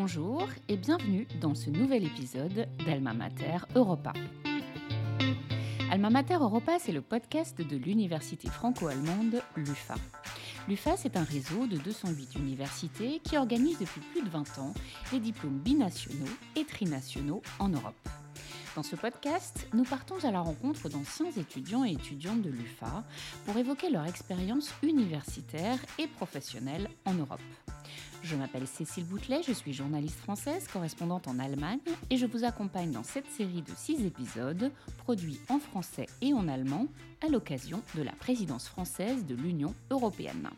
Bonjour et bienvenue dans ce nouvel épisode d'Alma Mater Europa. Alma Mater Europa, c'est le podcast de l'université franco-allemande LUFA. L'UFA, c'est un réseau de 208 universités qui organise depuis plus de 20 ans les diplômes binationaux et trinationaux en Europe. Dans ce podcast, nous partons à la rencontre d'anciens étudiants et étudiantes de l'UFA pour évoquer leur expérience universitaire et professionnelle en Europe. Je m'appelle Cécile Boutelet, je suis journaliste française, correspondante en Allemagne, et je vous accompagne dans cette série de six épisodes produits en français et en allemand à l'occasion de la présidence française de l'Union européenne.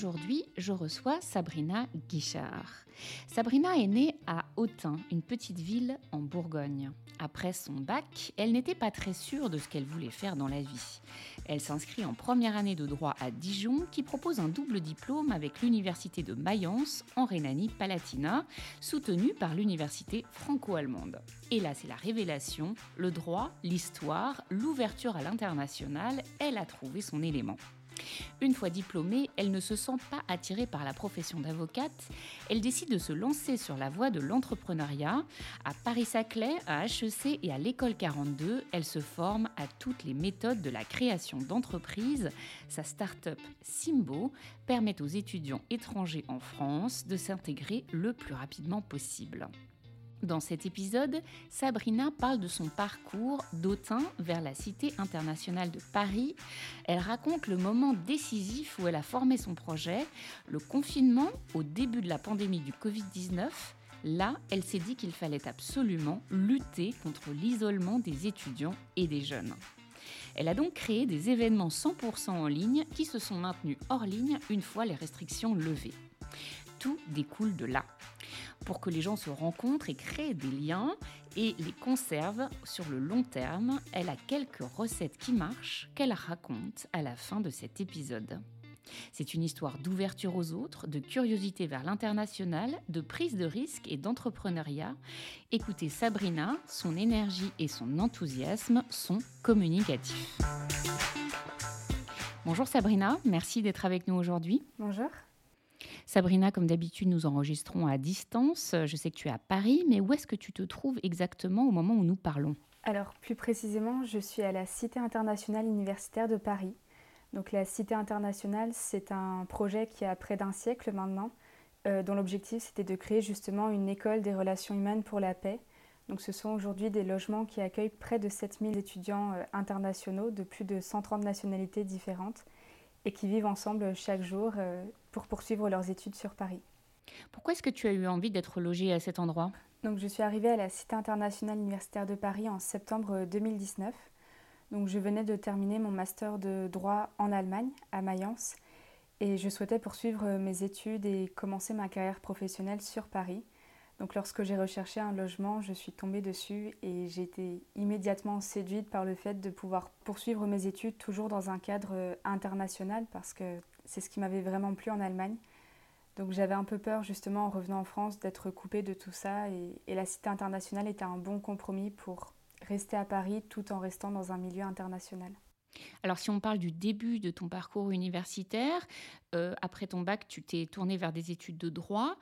Aujourd'hui, je reçois Sabrina Guichard. Sabrina est née à Autun, une petite ville en Bourgogne. Après son bac, elle n'était pas très sûre de ce qu'elle voulait faire dans la vie. Elle s'inscrit en première année de droit à Dijon, qui propose un double diplôme avec l'université de Mayence en Rhénanie-Palatinat, soutenue par l'université franco-allemande. Et là, c'est la révélation, le droit, l'histoire, l'ouverture à l'international, elle a trouvé son élément. Une fois diplômée, elle ne se sent pas attirée par la profession d'avocate. Elle décide de se lancer sur la voie de l'entrepreneuriat. À Paris-Saclay, à HEC et à l'école 42, elle se forme à toutes les méthodes de la création d'entreprises. Sa start-up Simbo permet aux étudiants étrangers en France de s'intégrer le plus rapidement possible. Dans cet épisode, Sabrina parle de son parcours d'Autun vers la Cité internationale de Paris. Elle raconte le moment décisif où elle a formé son projet, le confinement au début de la pandémie du Covid-19. Là, elle s'est dit qu'il fallait absolument lutter contre l'isolement des étudiants et des jeunes. Elle a donc créé des événements 100% en ligne qui se sont maintenus hors ligne une fois les restrictions levées. Tout découle de là pour que les gens se rencontrent et créent des liens et les conservent sur le long terme. Elle a quelques recettes qui marchent qu'elle raconte à la fin de cet épisode. C'est une histoire d'ouverture aux autres, de curiosité vers l'international, de prise de risque et d'entrepreneuriat. Écoutez Sabrina, son énergie et son enthousiasme sont communicatifs. Bonjour Sabrina, merci d'être avec nous aujourd'hui. Bonjour. Sabrina, comme d'habitude, nous enregistrons à distance. Je sais que tu es à Paris, mais où est-ce que tu te trouves exactement au moment où nous parlons? Alors, plus précisément, je suis à la Cité internationale universitaire de Paris. Donc, la Cité internationale, c'est un projet qui a près d'un siècle maintenant, euh, dont l'objectif c'était de créer justement une école des relations humaines pour la paix. Donc, ce sont aujourd'hui des logements qui accueillent près de 7000 étudiants euh, internationaux de plus de 130 nationalités différentes et qui vivent ensemble chaque jour euh, pour poursuivre leurs études sur Paris. Pourquoi est-ce que tu as eu envie d'être logée à cet endroit? Donc, je suis arrivée à la Cité internationale universitaire de Paris en septembre 2019. Donc, je venais de terminer mon master de droit en Allemagne, à Mayence, et je souhaitais poursuivre mes études et commencer ma carrière professionnelle sur Paris. Donc lorsque j'ai recherché un logement, je suis tombée dessus et j'ai été immédiatement séduite par le fait de pouvoir poursuivre mes études toujours dans un cadre euh, international parce que c'est ce qui m'avait vraiment plu en Allemagne. Donc j'avais un peu peur justement en revenant en France d'être coupée de tout ça et, la cité internationale était un bon compromis pour rester à Paris tout en restant dans un milieu international. Alors si on parle du début de ton parcours universitaire, euh, après ton bac, tu t'es tournée vers des études de droit.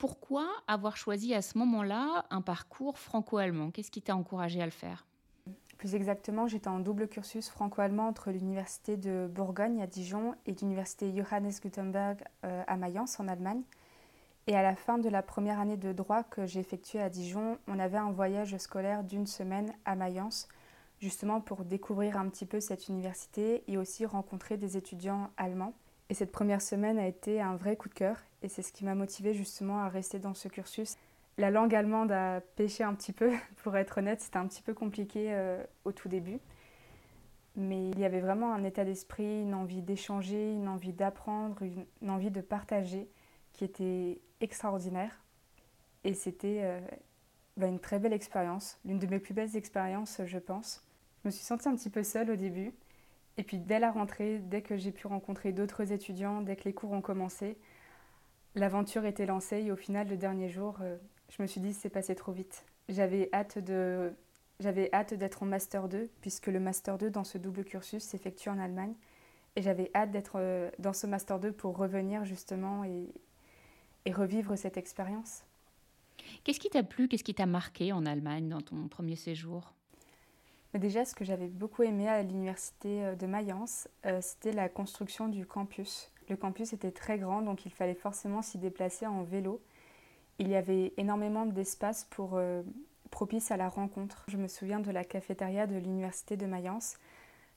Pourquoi avoir choisi à ce moment-là un parcours franco-allemand? Qu'est-ce qui t'a encouragé à le faire? Plus exactement, j'étais en double cursus franco-allemand entre l'université de Bourgogne à Dijon et l'université Johannes Gutenberg euh, à Mayence en Allemagne. Et à la fin de la première année de droit que j'ai effectuée à Dijon, on avait un voyage scolaire d'une semaine à Mayence, justement pour découvrir un petit peu cette université et aussi rencontrer des étudiants allemands. Et cette première semaine a été un vrai coup de cœur et c'est ce qui m'a motivée justement à rester dans ce cursus. La langue allemande a pêché un petit peu, pour être honnête, c'était un petit peu compliqué euh, au tout début. Mais il y avait vraiment un état d'esprit, une envie d'échanger, une envie d'apprendre, une, envie de partager qui était extraordinaire. Et c'était euh, bah, une très belle expérience, l'une de mes plus belles expériences, je pense. Je me suis sentie un petit peu seule au début, et puis dès la rentrée, dès que j'ai pu rencontrer d'autres étudiants, dès que les cours ont commencé, l'aventure était lancée et au final, le dernier jour, euh, je me suis dit c'est passé trop vite. J'avais hâte de j'avais hâte d'être en master 2 puisque le master 2 dans ce double cursus s'effectue en Allemagne et j'avais hâte d'être euh, dans ce master 2 pour revenir justement et, et revivre cette expérience. Qu'est-ce qui t'a plu, qu'est-ce qui t'a marqué en Allemagne dans ton premier séjour? Mais Déjà, ce que j'avais beaucoup aimé à l'université euh, de Mayence, c'était la construction du campus. Le campus était très grand, donc il fallait forcément s'y déplacer en vélo. Il y avait énormément d'espace pour euh, propice à la rencontre. Je me souviens de la cafétéria de l'université de Mayence.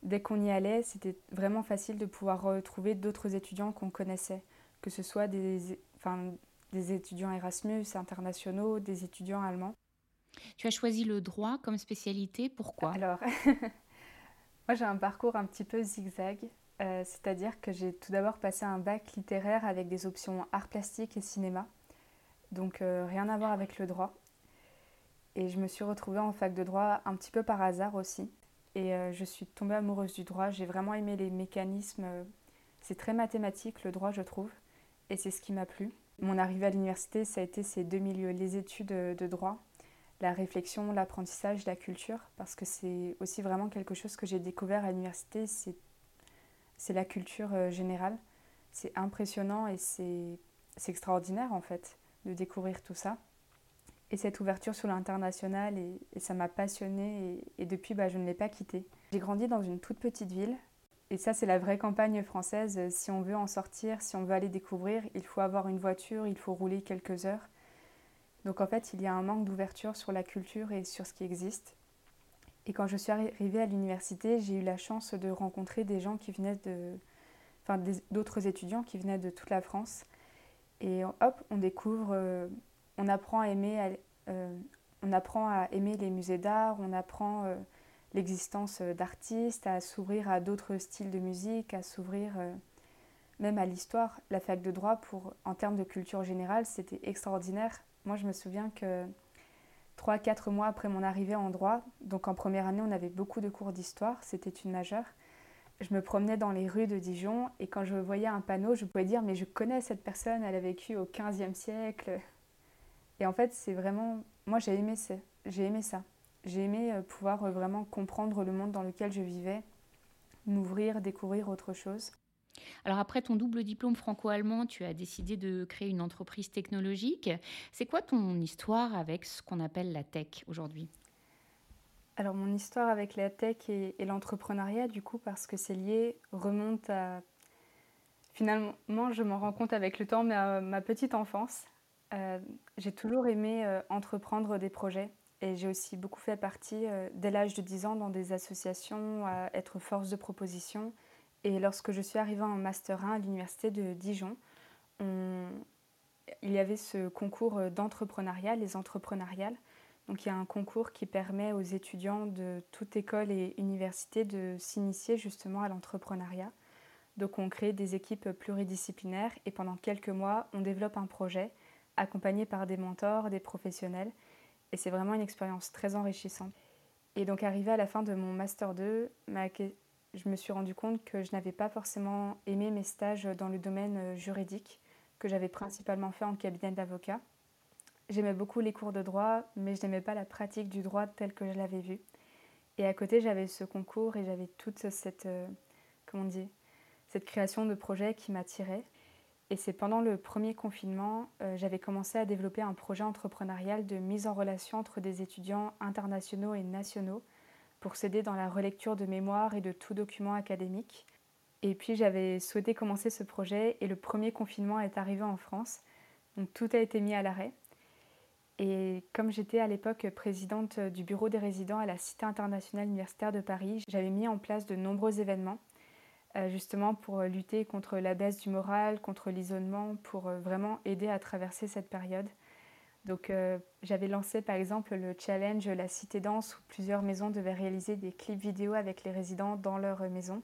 Dès qu'on y allait, c'était vraiment facile de pouvoir retrouver d'autres étudiants qu'on connaissait, que ce soit des, enfin, des étudiants Erasmus internationaux, des étudiants allemands. Tu as choisi le droit comme spécialité, pourquoi? Alors, moi j'ai un parcours un petit peu zigzag, euh, c'est-à-dire que j'ai tout d'abord passé un bac littéraire avec des options art plastique et cinéma, donc euh, rien à voir avec le droit. Et je me suis retrouvée en fac de droit un petit peu par hasard aussi. Et euh, je suis tombée amoureuse du droit, j'ai vraiment aimé les mécanismes, c'est très mathématique le droit je trouve, et c'est ce qui m'a plu. Mon arrivée à l'université, ça a été ces deux milieux, les études de droit, la réflexion, l'apprentissage, la culture, parce que c'est aussi vraiment quelque chose que j'ai découvert à l'université, c'est la culture euh, générale. C'est impressionnant et c'est extraordinaire en fait de découvrir tout ça. Et cette ouverture sur l'international, et, ça m'a passionnée et, depuis, bah, je ne l'ai pas quittée. J'ai grandi dans une toute petite ville, et ça, c'est la vraie campagne française. Si on veut en sortir, si on veut aller découvrir, il faut avoir une voiture, il faut rouler quelques heures. Donc en fait, il y a un manque d'ouverture sur la culture et sur ce qui existe. Et quand je suis arrivée à l'université, j'ai eu la chance de rencontrer des gens qui venaient de. Enfin, d'autres étudiants qui venaient de toute la France. Et hop, on découvre, euh, on apprend à aimer, euh, on apprend à aimer les musées d'art, on apprend euh, l'existence d'artistes, à s'ouvrir à d'autres styles de musique, à s'ouvrir même à l'histoire. La fac de droit, pour, en termes de culture générale, c'était extraordinaire. Moi, je me souviens que 3-4 mois après mon arrivée en droit, donc en première année, on avait beaucoup de cours d'histoire, c'était une majeure. Je me promenais dans les rues de Dijon et quand je voyais un panneau, je pouvais dire mais je connais cette personne, elle a vécu au 15e siècle. Et en fait, c'est vraiment moi j'ai aimé ça. J'ai aimé ça. J'ai aimé euh, pouvoir euh, vraiment comprendre le monde dans lequel je vivais, m'ouvrir, découvrir autre chose. Alors après ton double diplôme franco-allemand, tu as décidé de créer une entreprise technologique. C'est quoi ton histoire avec ce qu'on appelle la tech aujourd'hui? Alors mon histoire avec la tech et, l'entrepreneuriat, du coup, parce que c'est lié, remonte à... Finalement, je m'en rends compte avec le temps, mais à ma petite enfance. Euh, j'ai toujours aimé entreprendre des projets. Et j'ai aussi beaucoup fait partie, euh, dès l'âge de 10 ans, dans des associations, à être force de proposition. Et lorsque je suis arrivée en Master 1 à l'Université de Dijon, il y avait ce concours d'entrepreneuriat, les entrepreneuriales. Donc il y a un concours qui permet aux étudiants de toute école et université de s'initier justement à l'entrepreneuriat. Donc on crée des équipes pluridisciplinaires et pendant quelques mois, on développe un projet accompagné par des mentors, des professionnels et c'est vraiment une expérience très enrichissante. Et donc arrivé à la fin de mon Master 2, je me suis rendu compte que je n'avais pas forcément aimé mes stages dans le domaine euh, juridique, que j'avais principalement fait en cabinet d'avocat. J'aimais beaucoup les cours de droit, mais je n'aimais pas la pratique du droit telle que je l'avais vue. Et à côté, j'avais ce concours et j'avais toute cette, euh, comment cette création de projet qui m'attirait. Et c'est pendant le premier confinement, euh, j'avais commencé à développer un projet entrepreneurial de mise en relation entre des étudiants internationaux et nationaux pour s'aider dans la relecture de mémoires et de tout document académique. Et puis j'avais souhaité commencer ce projet et le premier confinement est arrivé en France. Donc tout a été mis à l'arrêt. Et comme j'étais à l'époque présidente du bureau des résidents à la Cité internationale universitaire de Paris, j'avais mis en place de nombreux événements euh, justement pour lutter contre la baisse du moral, contre l'isolement, pour euh, vraiment aider à traverser cette période. Donc j'avais lancé par exemple le challenge La Cité Danse où plusieurs maisons devaient réaliser des clips vidéo avec les résidents dans leur maison.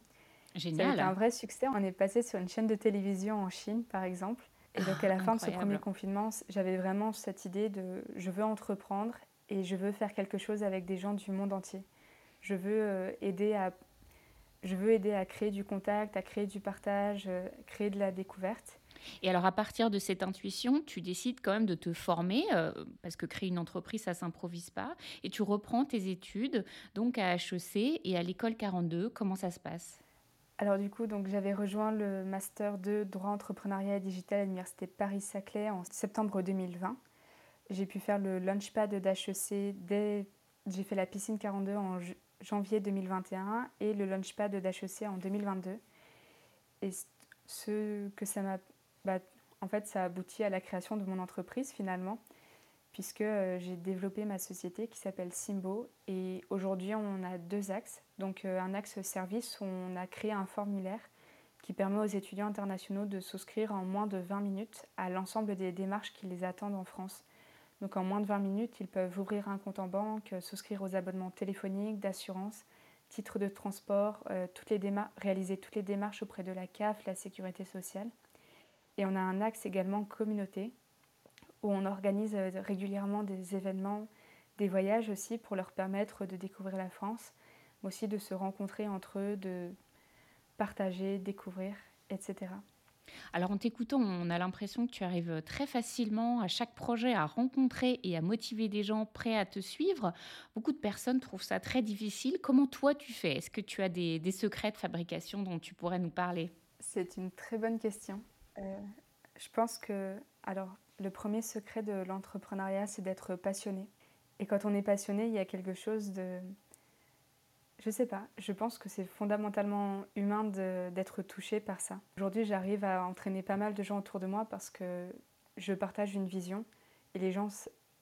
Génial. C'était un vrai succès. On est passé sur une chaîne de télévision en Chine par exemple. Et donc à la fin de ce premier confinement, j'avais vraiment cette idée de je veux entreprendre et je veux faire quelque chose avec des gens du monde entier. Je veux aider à je veux aider à créer du contact, à créer du partage, euh, créer de la découverte. Et alors à partir de cette intuition, tu décides quand même de te former, euh, parce que créer une entreprise, ça s'improvise pas, et tu reprends tes études, donc à HEC et à l'école 42. Comment ça se passe? Alors du coup, j'avais rejoint le master de droit entrepreneuriat et digital à l'université Paris-Saclay en septembre 2020. J'ai pu faire le launchpad d'HEC dès j'ai fait la piscine 42 en janvier 2021 et le launchpad d'HEC en 2022. Et ce que ça m'a bah, en fait, ça a abouti à la création de mon entreprise finalement, puisque euh, j'ai développé ma société qui s'appelle Simbo. Et aujourd'hui, on a deux axes. Donc, euh, un axe service où on a créé un formulaire qui permet aux étudiants internationaux de souscrire en moins de 20 minutes à l'ensemble des démarches qui les attendent en France. Donc, en moins de 20 minutes, ils peuvent ouvrir un compte en banque, souscrire aux abonnements téléphoniques, d'assurance, titres de transport, euh, réaliser toutes les démarches auprès de la CAF, la sécurité sociale. Et on a un axe également communauté, où on organise euh, régulièrement des événements, des voyages aussi pour leur permettre de découvrir la France, mais aussi de se rencontrer entre eux, de partager, découvrir, etc. Alors en t'écoutant, on a l'impression que tu arrives très facilement à chaque projet à rencontrer et à motiver des gens prêts à te suivre. Beaucoup de personnes trouvent ça très difficile. Comment toi tu fais? Est-ce que tu as des, des, secrets de fabrication dont tu pourrais nous parler? C'est une très bonne question. Euh, je pense que, alors, le premier secret de l'entrepreneuriat, c'est d'être passionné. Et quand on est passionné, il y a quelque chose de. Je sais pas, je pense que c'est fondamentalement humain d'être touché par ça. Aujourd'hui, j'arrive à entraîner pas mal de gens autour de moi parce que je partage une vision. Et les gens,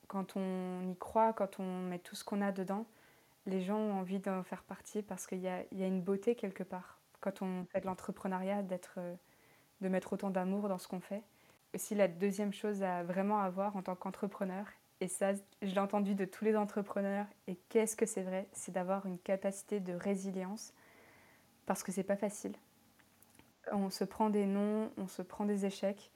quand on y croit, quand on met tout ce qu'on a dedans, les gens ont envie d'en faire partie parce qu'il y, y a, une beauté quelque part. Quand on fait de l'entrepreneuriat, d'être de mettre autant d'amour dans ce qu'on fait. Aussi, la deuxième chose à vraiment avoir en tant qu'entrepreneur, et ça, je l'ai entendu de tous les entrepreneurs, et qu'est-ce que c'est vrai, c'est d'avoir une capacité de résilience, parce que c'est pas facile. On se prend des noms, on se prend des échecs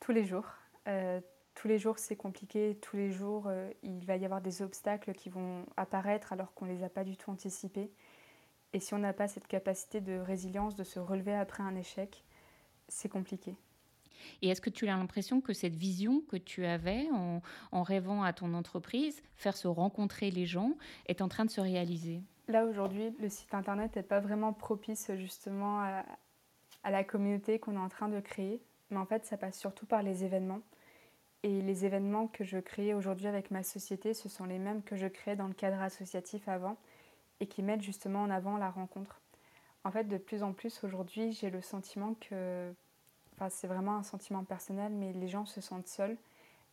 tous les jours. Euh, tous les jours, c'est compliqué. Tous les jours, euh, il va y avoir des obstacles qui vont apparaître alors qu'on les a pas du tout anticipés. Et si on n'a pas cette capacité de résilience, de se relever après un échec, c'est compliqué. Et est-ce que tu as l'impression que cette vision que tu avais en, rêvant à ton entreprise, faire se rencontrer les gens, est en train de se réaliser? Là, aujourd'hui, le site internet n'est pas vraiment propice justement à, à la communauté qu'on est en train de créer. Mais en fait, ça passe surtout par les événements. Et les événements que je crée aujourd'hui avec ma société, ce sont les mêmes que je créais dans le cadre associatif avant et qui mettent justement en avant la rencontre. En fait, de plus en plus aujourd'hui, j'ai le sentiment que, enfin, c'est vraiment un sentiment personnel, mais les gens se sentent seuls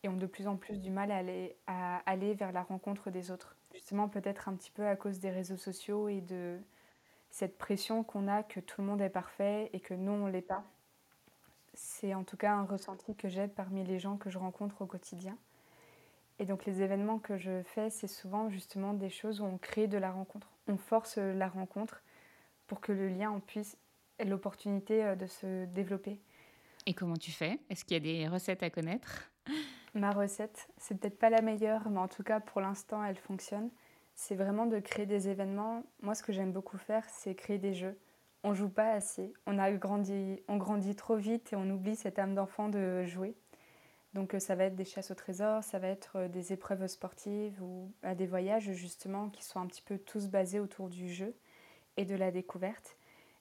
et ont de plus en plus du mal à aller, vers la rencontre des autres. Justement, peut-être un petit peu à cause des réseaux sociaux et de cette pression qu'on a que tout le monde est parfait et que nous, on l'est pas. C'est en tout cas un ressenti que j'ai parmi les gens que je rencontre au quotidien. Et donc les événements que je fais, c'est souvent justement des choses où on crée de la rencontre. On force la rencontre pour que le lien puisse ait l'opportunité euh, de se développer. Et comment tu fais? Est-ce qu'il y a des recettes à connaître? Ma recette, c'est peut-être pas la meilleure, mais en tout cas pour l'instant elle fonctionne. C'est vraiment de créer des événements. Moi, ce que j'aime beaucoup faire, c'est créer des jeux. On joue pas assez. On a grandi, on grandit trop vite et on oublie cette âme d'enfant de jouer. Donc euh, ça va être des chasses au trésor, ça va être euh, des épreuves sportives ou bah, des voyages justement qui sont un petit peu tous basés autour du jeu et de la découverte.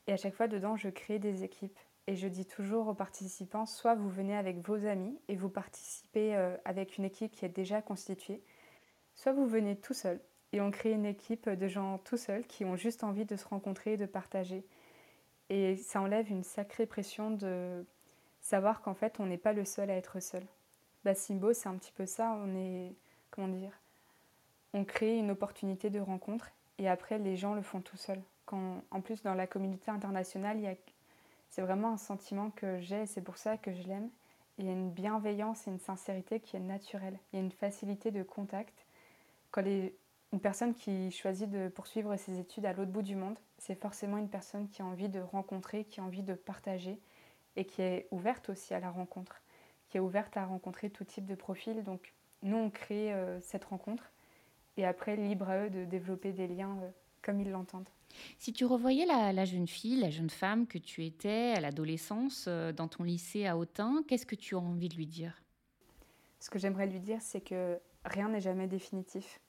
Et à chaque fois, dedans, je crée des équipes. Et je dis toujours aux participants, soit vous venez avec vos amis et vous participez euh, avec une équipe qui est déjà constituée, soit vous venez tout seul et on crée une équipe de gens tout seuls qui ont juste envie de se rencontrer, de partager. Et ça enlève une sacrée pression de savoir qu'en fait, on n'est pas le seul à être seul. Bah, Simbo, c'est un petit peu ça. On est, comment dire, on crée une opportunité de rencontre et après, les gens le font tout seuls en plus dans la communauté internationale, c'est vraiment un sentiment que j'ai et c'est pour ça que je l'aime. Il y a une bienveillance et une sincérité qui est naturelle. Il y a une facilité de contact. Quand les, une personne qui choisit de poursuivre ses études à l'autre bout du monde, c'est forcément une personne qui a envie de rencontrer, qui a envie de partager et qui est ouverte aussi à la rencontre, qui est ouverte à rencontrer tout type de profil. Donc nous, on crée euh, cette rencontre et après, libre à eux de développer des liens euh, comme ils l'entendent. Si tu revoyais la, jeune fille, la jeune femme que tu étais à l'adolescence euh, dans ton lycée à Autun, qu'est-ce que tu as envie de lui dire? Ce que j'aimerais lui dire, c'est que rien n'est jamais définitif.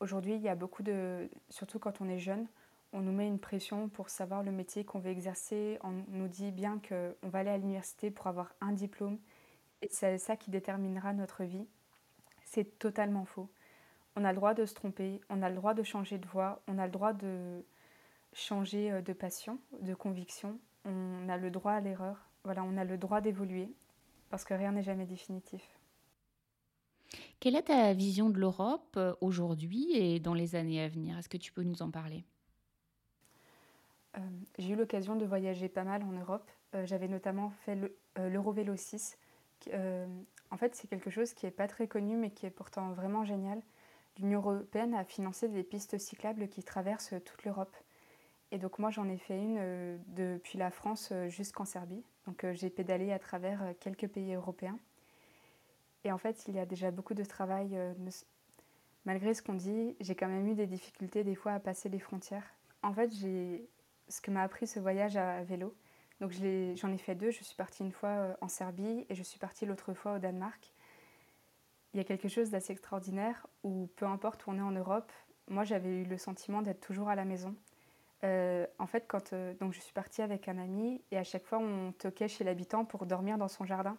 Aujourd'hui, il y a beaucoup de... Surtout quand on est jeune, on nous met une pression pour savoir le métier qu'on veut exercer. On nous dit bien qu'on va aller à l'université pour avoir un diplôme et c'est ça qui déterminera notre vie. C'est totalement faux. On a le droit de se tromper, on a le droit de changer de voie, on a le droit de changer euh, de passion, de conviction, on a le droit à l'erreur. Voilà, on a le droit d'évoluer parce que rien n'est jamais définitif. Quelle est ta vision de l'Europe euh, aujourd'hui et dans les années à venir? Est-ce que tu peux nous en parler? Euh, J'ai eu l'occasion de voyager pas mal en Europe. J'avais notamment fait l'Eurovélo 6. en fait, c'est quelque chose qui n'est pas très connu mais qui est pourtant vraiment génial l'Union européenne a financé des pistes cyclables qui traversent toute l'Europe. Et donc moi j'en ai fait une euh, depuis la France euh, jusqu'en Serbie. Donc euh, j'ai pédalé à travers quelques pays européens. Et en fait il y a déjà beaucoup de travail. malgré ce qu'on dit, j'ai quand même eu des difficultés des fois à passer les frontières. En fait j'ai ce que m'a appris ce voyage à vélo. Donc j'en ai fait deux. Je suis partie une fois en Serbie et je suis partie l'autre fois au Danemark il y a quelque chose d'assez extraordinaire où peu importe où on est en Europe, moi j'avais eu le sentiment d'être toujours à la maison. Euh, en fait, quand euh, je suis partie avec un ami et à chaque fois on toquait chez l'habitant pour dormir dans son jardin.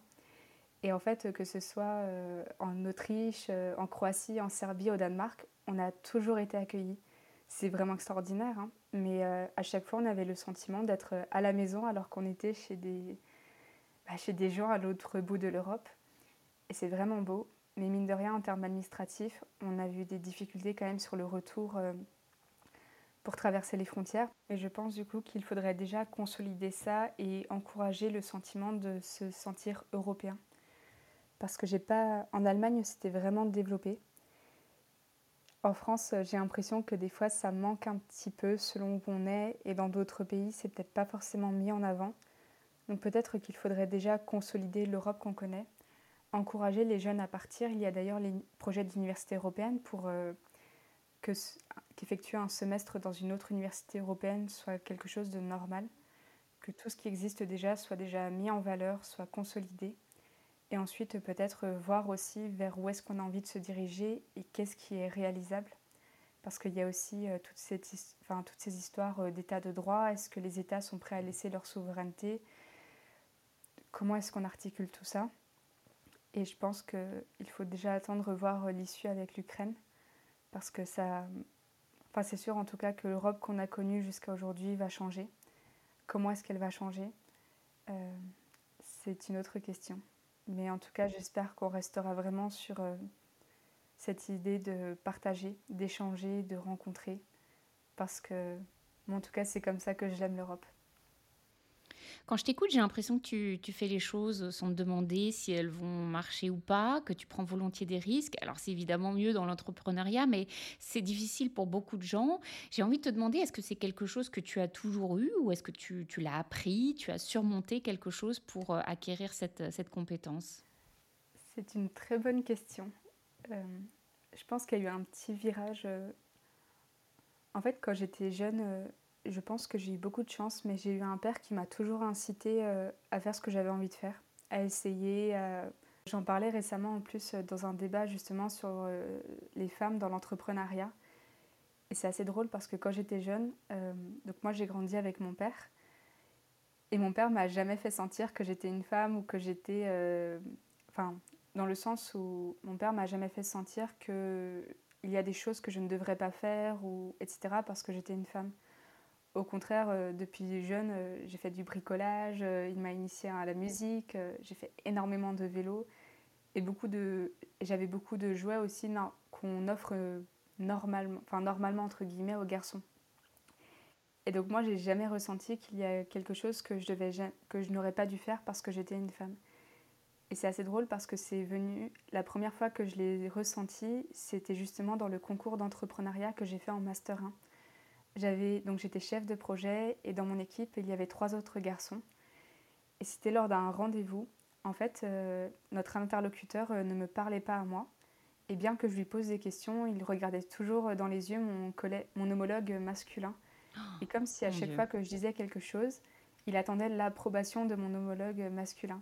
Et en fait, que ce soit euh, en Autriche, en Croatie, en Serbie, au Danemark, on a toujours été accueillis. C'est vraiment extraordinaire, hein. mais à chaque fois on avait le sentiment d'être à la maison alors qu'on était chez bah, chez des gens à l'autre bout de l'Europe. Et c'est vraiment beau. Mais mine de rien, en termes administratifs, on a vu des difficultés quand même sur le retour euh, pour traverser les frontières. Et je pense du coup qu'il faudrait déjà consolider ça et encourager le sentiment de se sentir européen. Parce que j'ai pas. En Allemagne, c'était vraiment développé. En France, j'ai l'impression que des fois, ça manque un petit peu selon où on est. Et dans d'autres pays, c'est peut-être pas forcément mis en avant. Donc peut-être qu'il faudrait déjà consolider l'Europe qu'on connaît encourager les jeunes à partir. Il y a d'ailleurs les projets d'université européenne pour euh, qu'effectuer un semestre dans une autre université européenne soit quelque chose de normal, que tout ce qui existe déjà soit déjà mis en valeur, soit consolidé, et ensuite peut-être voir aussi vers où est-ce qu'on a envie de se diriger et qu'est-ce qui est réalisable. Parce qu'il y a aussi euh, toutes, ces, histoires euh, d'état de droit. Est-ce que les États sont prêts à laisser leur souveraineté? Comment est-ce qu'on articule tout ça? Et je pense qu'il faut déjà attendre voir l'issue avec l'Ukraine, parce que ça. Enfin, c'est sûr en tout cas que l'Europe qu'on a connue jusqu'à aujourd'hui va changer. Comment est-ce qu'elle va changer? Euh, C'est une autre question. Mais en tout cas, j'espère qu'on restera vraiment sur euh, cette idée de partager, d'échanger, de rencontrer, parce que, en tout cas, c'est comme ça que je l'aime l'Europe. Quand je t'écoute, j'ai l'impression que tu, fais les choses sans te demander si elles vont marcher ou pas, que tu prends volontiers des risques. Alors c'est évidemment mieux dans l'entrepreneuriat, mais c'est difficile pour beaucoup de gens. J'ai envie de te demander, est-ce que c'est quelque chose que tu as toujours eu ou est-ce que tu, l'as appris, tu as surmonté quelque chose pour euh, acquérir cette, compétence? C'est une très bonne question. Euh, je pense qu'il y a eu un petit virage. Euh, en fait, quand j'étais jeune, je pense que j'ai eu beaucoup de chance, mais j'ai eu un père qui m'a toujours incité euh, à faire ce que j'avais envie de faire, à essayer. J'en parlais récemment en plus euh, dans un débat justement sur euh, les femmes dans l'entrepreneuriat. Et c'est assez drôle parce que quand j'étais jeune, donc moi j'ai grandi avec mon père. Et mon père m'a jamais fait sentir que j'étais une femme ou que j'étais. Enfin, dans le sens où mon père m'a jamais fait sentir qu'il y a des choses que je ne devrais pas faire, ou etc. parce que j'étais une femme. Au contraire, euh, depuis jeune, euh, j'ai fait du bricolage, euh, il m'a initié à la musique, j'ai fait énormément de vélo et beaucoup de, j'avais beaucoup de jouets aussi qu'on offre normalement, enfin normalement entre guillemets aux garçons. Et donc moi, j'ai jamais ressenti qu'il y a quelque chose que je devais, que je n'aurais pas dû faire parce que j'étais une femme. Et c'est assez drôle parce que c'est venu, la première fois que je l'ai ressenti, c'était justement dans le concours d'entrepreneuriat que j'ai fait en Master 1. J'avais donc j'étais chef de projet et dans mon équipe il y avait trois autres garçons. Et c'était lors d'un rendez-vous. En fait, euh, notre interlocuteur euh, ne me parlait pas à moi. Et bien que je lui pose des questions, il regardait toujours dans les yeux mon, mon homologue masculin. et comme si à chaque fois que je disais quelque chose, il attendait l'approbation de mon homologue masculin.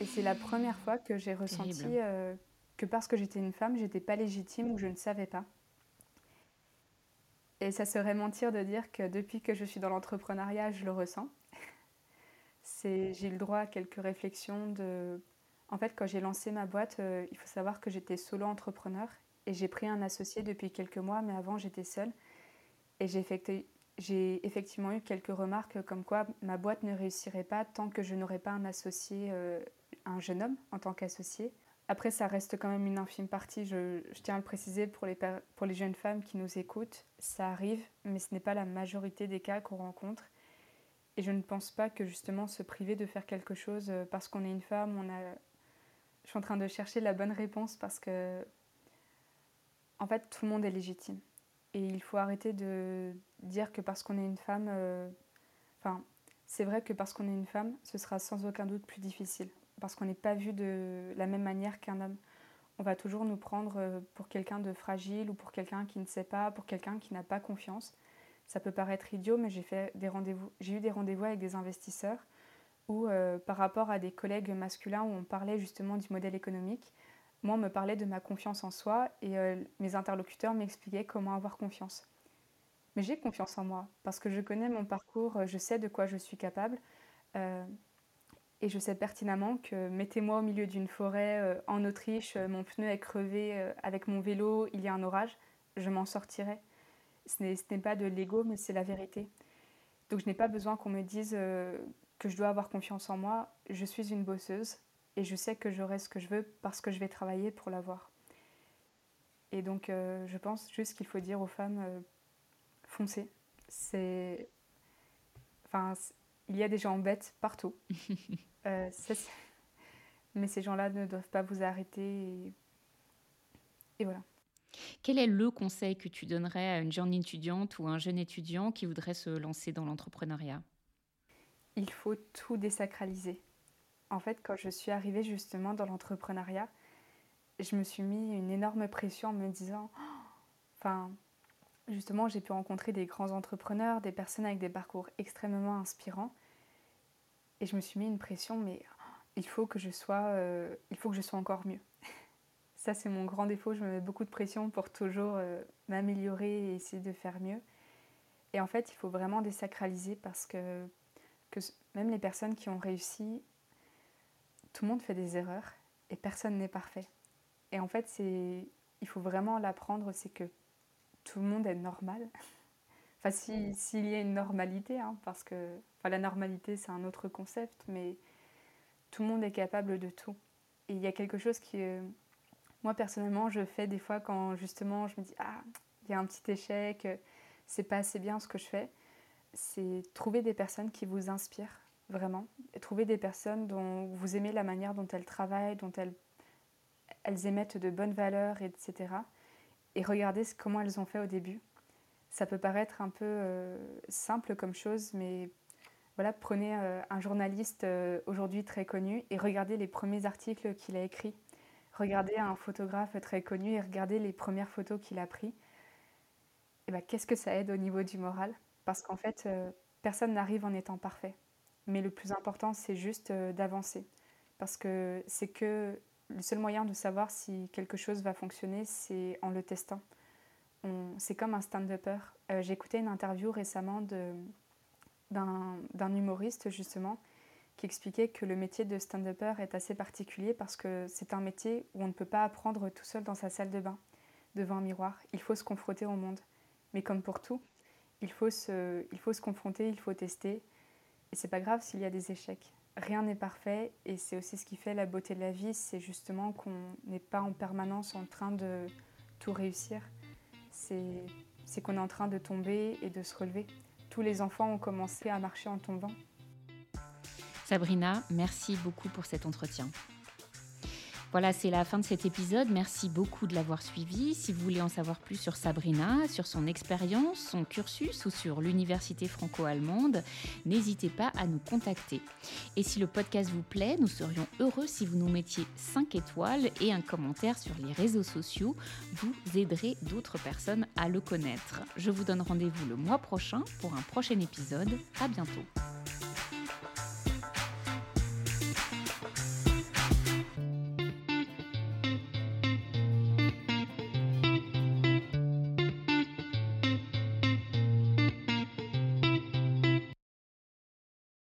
Et c'est la première fois que j'ai ressenti euh, que parce que j'étais une femme, j'étais pas légitime ou je ne savais pas. Et ça serait mentir de dire que depuis que je suis dans l'entrepreneuriat, je le ressens. J'ai eu le droit à quelques réflexions de... En fait, quand j'ai lancé ma boîte, euh, il faut savoir que j'étais solo entrepreneur et j'ai pris un associé depuis quelques mois, mais avant j'étais seule. Et j'ai effectivement eu quelques remarques comme quoi ma boîte ne réussirait pas tant que je n'aurais pas un associé, euh, un jeune homme en tant qu'associé. Après, ça reste quand même une infime partie, je, tiens à le préciser pour les, pour les jeunes femmes qui nous écoutent. Ça arrive, mais ce n'est pas la majorité des cas qu'on rencontre. Et je ne pense pas que justement se priver de faire quelque chose euh, parce qu'on est une femme, on a... Je suis en train de chercher la bonne réponse parce que, en fait, tout le monde est légitime. Et il faut arrêter de dire que parce qu'on est une femme, euh, enfin, c'est vrai que parce qu'on est une femme, ce sera sans aucun doute plus difficile parce qu'on n'est pas vu de la même manière qu'un homme. On va toujours nous prendre euh, pour quelqu'un de fragile ou pour quelqu'un qui ne sait pas, pour quelqu'un qui n'a pas confiance. Ça peut paraître idiot, mais j'ai fait des rendez-vous. J'ai eu des rendez-vous avec des investisseurs où, euh, par rapport à des collègues masculins où on parlait justement du modèle économique, moi on me parlait de ma confiance en soi et euh, mes interlocuteurs m'expliquaient comment avoir confiance. Mais j'ai confiance en moi parce que je connais mon parcours, je sais de quoi je suis capable. Et je sais pertinemment que mettez-moi au milieu d'une forêt euh, en Autriche, euh, mon pneu est crevé euh, avec mon vélo, il y a un orage, je m'en sortirai. Ce n'est pas de l'ego, mais c'est la vérité. Donc je n'ai pas besoin qu'on me dise que je dois avoir confiance en moi. Je suis une bosseuse et je sais que j'aurai ce que je veux parce que je vais travailler pour l'avoir. Et donc je pense juste qu'il faut dire aux femmes, foncez. C'est... Enfin, il y a des gens bêtes partout. Euh, mais ces gens-là ne doivent pas vous arrêter. Et... voilà. Quel est le conseil que tu donnerais à une jeune étudiante ou un jeune étudiant qui voudrait se lancer dans l'entrepreneuriat? Il faut tout désacraliser. En fait, quand je suis arrivée justement dans l'entrepreneuriat, je me suis mis une énorme pression en me disant, enfin, justement, j'ai pu rencontrer des grands entrepreneurs, des personnes avec des parcours extrêmement inspirants. Et je me suis mis une pression, mais il faut que je sois, euh, il faut que je sois encore mieux. Ça, c'est mon grand défaut. Je me mets beaucoup de pression pour toujours euh, m'améliorer et essayer de faire mieux. Et en fait, il faut vraiment désacraliser parce que, que même les personnes qui ont réussi, tout le monde fait des erreurs et personne n'est parfait. Et en fait, c'est, il faut vraiment l'apprendre, c'est que tout le monde est normal. enfin, s'il y a une normalité, hein, parce que enfin, la normalité, c'est un autre concept, mais tout le monde est capable de tout. Et il y a quelque chose qui, euh, moi personnellement, je fais des fois quand justement je me dis ah, il y a un petit échec, c'est pas assez bien ce que je fais. C'est trouver des personnes qui vous inspirent vraiment, et trouver des personnes dont vous aimez la manière dont elles travaillent, dont elles, elles émettent de bonnes valeurs, etc et regardez comment elles ont fait au début. Ça peut paraître un peu euh, simple comme chose, mais voilà, prenez euh, un journaliste euh, aujourd'hui très connu et regardez les premiers articles qu'il a écrits. Regardez un photographe très connu et regardez les premières photos qu'il a prises. Et ben, qu'est-ce que ça aide au niveau du moral? Parce qu'en fait, personne n'arrive en étant parfait. Mais le plus important, c'est juste d'avancer. Parce que c'est que le seul moyen de savoir si quelque chose va fonctionner, c'est en le testant. C'est comme un stand-upper. Euh, j'ai écouté une interview récemment d'un humoriste, justement, qui expliquait que le métier de stand-upper est assez particulier parce que c'est un métier où on ne peut pas apprendre tout seul dans sa salle de bain, devant un miroir. Il faut se confronter au monde. Mais comme pour tout, il faut se, il faut se confronter, il faut tester. Et c'est pas grave s'il y a des échecs rien n'est parfait et c'est aussi ce qui fait la beauté de la vie, c'est justement qu'on n'est pas en permanence en train de tout réussir. C'est qu'on est en train de tomber et de se relever. Tous les enfants ont commencé à marcher en tombant. Sabrina, merci beaucoup pour cet entretien. Voilà, c'est la fin de cet épisode. Merci beaucoup de l'avoir suivi. Si vous voulez en savoir plus sur Sabrina, sur son expérience, son cursus ou sur l'université franco-allemande, n'hésitez pas à nous contacter. Et si le podcast vous plaît, nous serions heureux si vous nous mettiez 5 étoiles et un commentaire sur les réseaux sociaux. Vous aiderez d'autres personnes à le connaître. Je vous donne rendez-vous le mois prochain pour un prochain épisode. À bientôt.